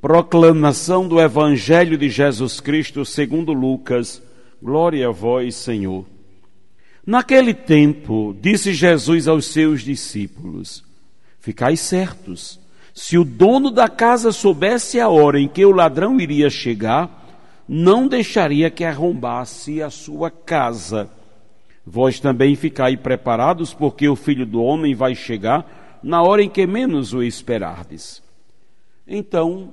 Proclamação do Evangelho de Jesus Cristo segundo Lucas. Glória a vós, Senhor. Naquele tempo, disse Jesus aos seus discípulos: Ficai certos, se o dono da casa soubesse a hora em que o ladrão iria chegar, não deixaria que arrombasse a sua casa. Vós também ficai preparados, porque o filho do homem vai chegar na hora em que menos o esperardes. Então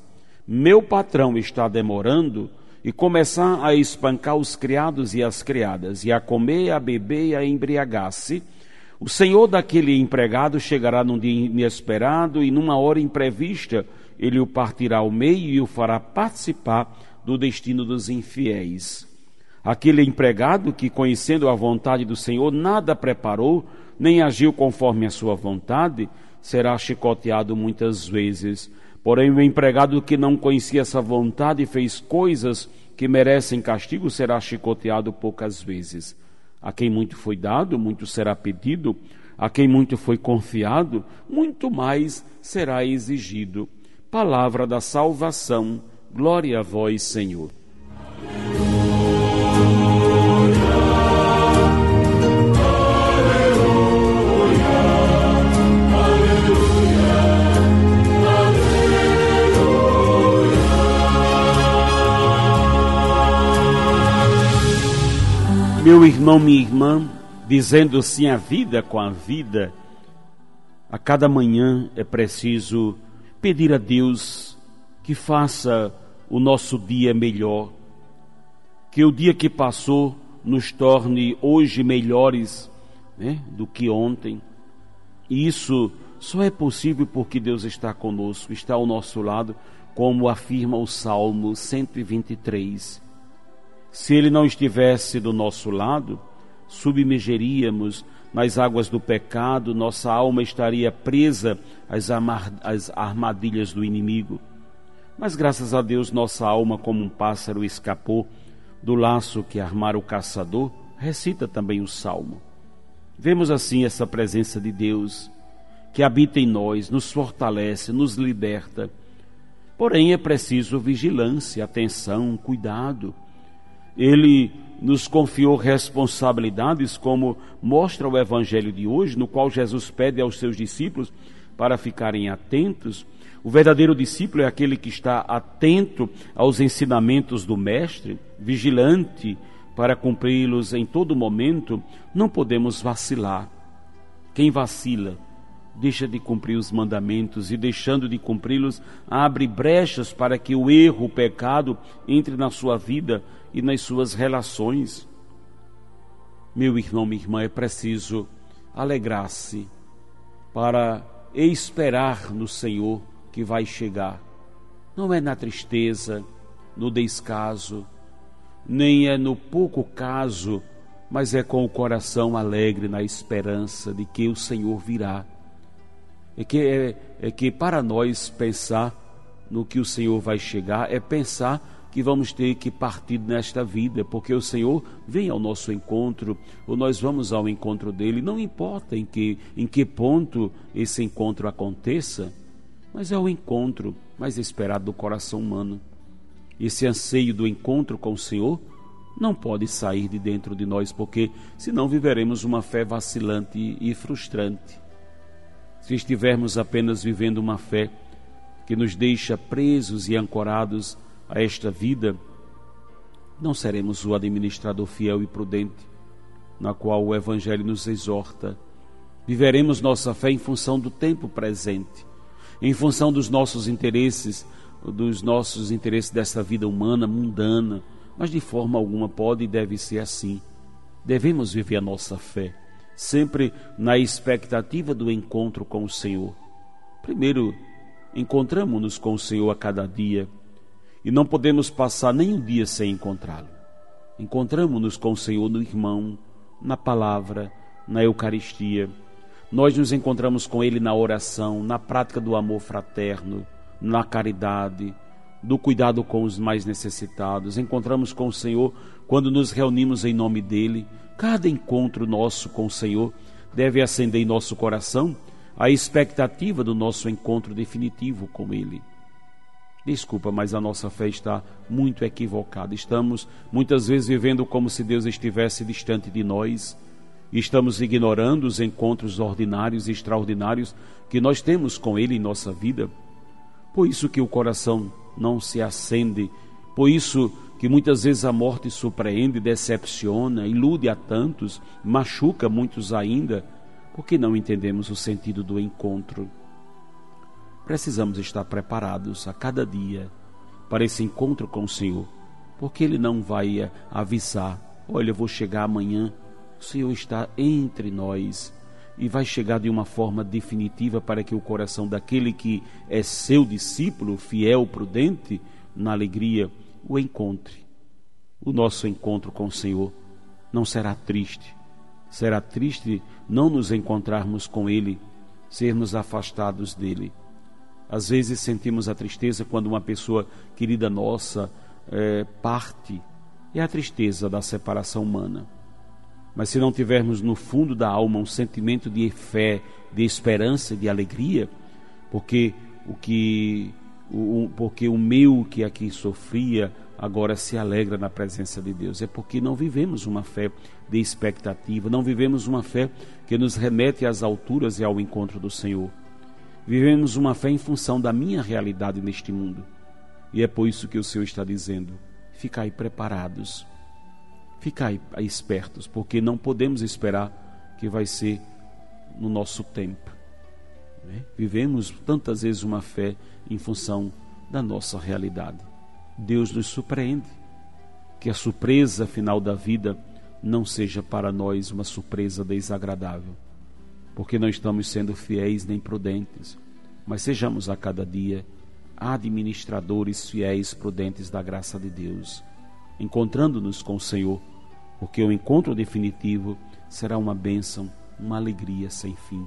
meu patrão está demorando, e começar a espancar os criados e as criadas, e a comer, a beber e a embriagar-se, o senhor daquele empregado chegará num dia inesperado e numa hora imprevista, ele o partirá ao meio e o fará participar do destino dos infiéis. Aquele empregado que, conhecendo a vontade do Senhor, nada preparou, nem agiu conforme a sua vontade, será chicoteado muitas vezes. Porém, o empregado que não conhecia essa vontade e fez coisas que merecem castigo, será chicoteado poucas vezes. A quem muito foi dado, muito será pedido. A quem muito foi confiado, muito mais será exigido. Palavra da salvação. Glória a vós, Senhor. Irmão, minha irmã, dizendo sim a vida com a vida, a cada manhã é preciso pedir a Deus que faça o nosso dia melhor, que o dia que passou nos torne hoje melhores né, do que ontem. E isso só é possível porque Deus está conosco, está ao nosso lado, como afirma o Salmo 123. Se ele não estivesse do nosso lado, submergeríamos nas águas do pecado, nossa alma estaria presa às, às armadilhas do inimigo. Mas graças a Deus, nossa alma, como um pássaro, escapou do laço que armara o caçador, recita também o salmo. Vemos assim essa presença de Deus que habita em nós, nos fortalece, nos liberta. Porém, é preciso vigilância, atenção, cuidado ele nos confiou responsabilidades, como mostra o Evangelho de hoje, no qual Jesus pede aos seus discípulos para ficarem atentos. O verdadeiro discípulo é aquele que está atento aos ensinamentos do Mestre, vigilante para cumpri-los em todo momento. Não podemos vacilar. Quem vacila deixa de cumprir os mandamentos e, deixando de cumpri-los, abre brechas para que o erro, o pecado entre na sua vida e nas suas relações. Meu irmão, minha irmã, é preciso alegrar-se para esperar no Senhor que vai chegar. Não é na tristeza, no descaso, nem é no pouco caso, mas é com o coração alegre na esperança de que o Senhor virá. É que, é, é que para nós pensar no que o Senhor vai chegar é pensar que vamos ter que partir nesta vida, porque o Senhor vem ao nosso encontro, ou nós vamos ao encontro dele, não importa em que, em que ponto esse encontro aconteça, mas é o encontro mais esperado do coração humano. Esse anseio do encontro com o Senhor não pode sair de dentro de nós, porque senão viveremos uma fé vacilante e frustrante. Se estivermos apenas vivendo uma fé que nos deixa presos e ancorados a esta vida, não seremos o administrador fiel e prudente, na qual o Evangelho nos exorta. Viveremos nossa fé em função do tempo presente, em função dos nossos interesses, dos nossos interesses dessa vida humana, mundana, mas de forma alguma pode e deve ser assim. Devemos viver a nossa fé, sempre na expectativa do encontro com o Senhor. Primeiro, encontramos-nos com o Senhor a cada dia e não podemos passar nem um dia sem encontrá-lo. Encontramos-nos com o Senhor no irmão, na palavra, na Eucaristia. Nós nos encontramos com Ele na oração, na prática do amor fraterno, na caridade, do cuidado com os mais necessitados. Encontramos com o Senhor quando nos reunimos em nome dEle. Cada encontro nosso com o Senhor deve acender em nosso coração a expectativa do nosso encontro definitivo com Ele. Desculpa, mas a nossa fé está muito equivocada. Estamos muitas vezes vivendo como se Deus estivesse distante de nós. Estamos ignorando os encontros ordinários e extraordinários que nós temos com Ele em nossa vida. Por isso que o coração não se acende, por isso que muitas vezes a morte surpreende, decepciona, ilude a tantos, machuca muitos ainda, porque não entendemos o sentido do encontro. Precisamos estar preparados a cada dia para esse encontro com o Senhor, porque Ele não vai avisar: olha, eu vou chegar amanhã. O Senhor está entre nós e vai chegar de uma forma definitiva para que o coração daquele que é seu discípulo, fiel, prudente, na alegria, o encontre. O nosso encontro com o Senhor não será triste. Será triste não nos encontrarmos com Ele, sermos afastados dele. Às vezes sentimos a tristeza quando uma pessoa querida nossa é, parte. É a tristeza da separação humana. Mas se não tivermos no fundo da alma um sentimento de fé, de esperança, de alegria, porque o que porque o meu que aqui sofria agora se alegra na presença de Deus. É porque não vivemos uma fé de expectativa, não vivemos uma fé que nos remete às alturas e ao encontro do Senhor. Vivemos uma fé em função da minha realidade neste mundo. E é por isso que o Senhor está dizendo: ficai preparados, ficai espertos, porque não podemos esperar que vai ser no nosso tempo. Né? Vivemos tantas vezes uma fé em função da nossa realidade. Deus nos surpreende. Que a surpresa final da vida não seja para nós uma surpresa desagradável porque não estamos sendo fiéis nem prudentes, mas sejamos a cada dia administradores fiéis, prudentes da graça de Deus, encontrando-nos com o Senhor, porque o encontro definitivo será uma bênção, uma alegria sem fim.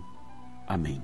Amém.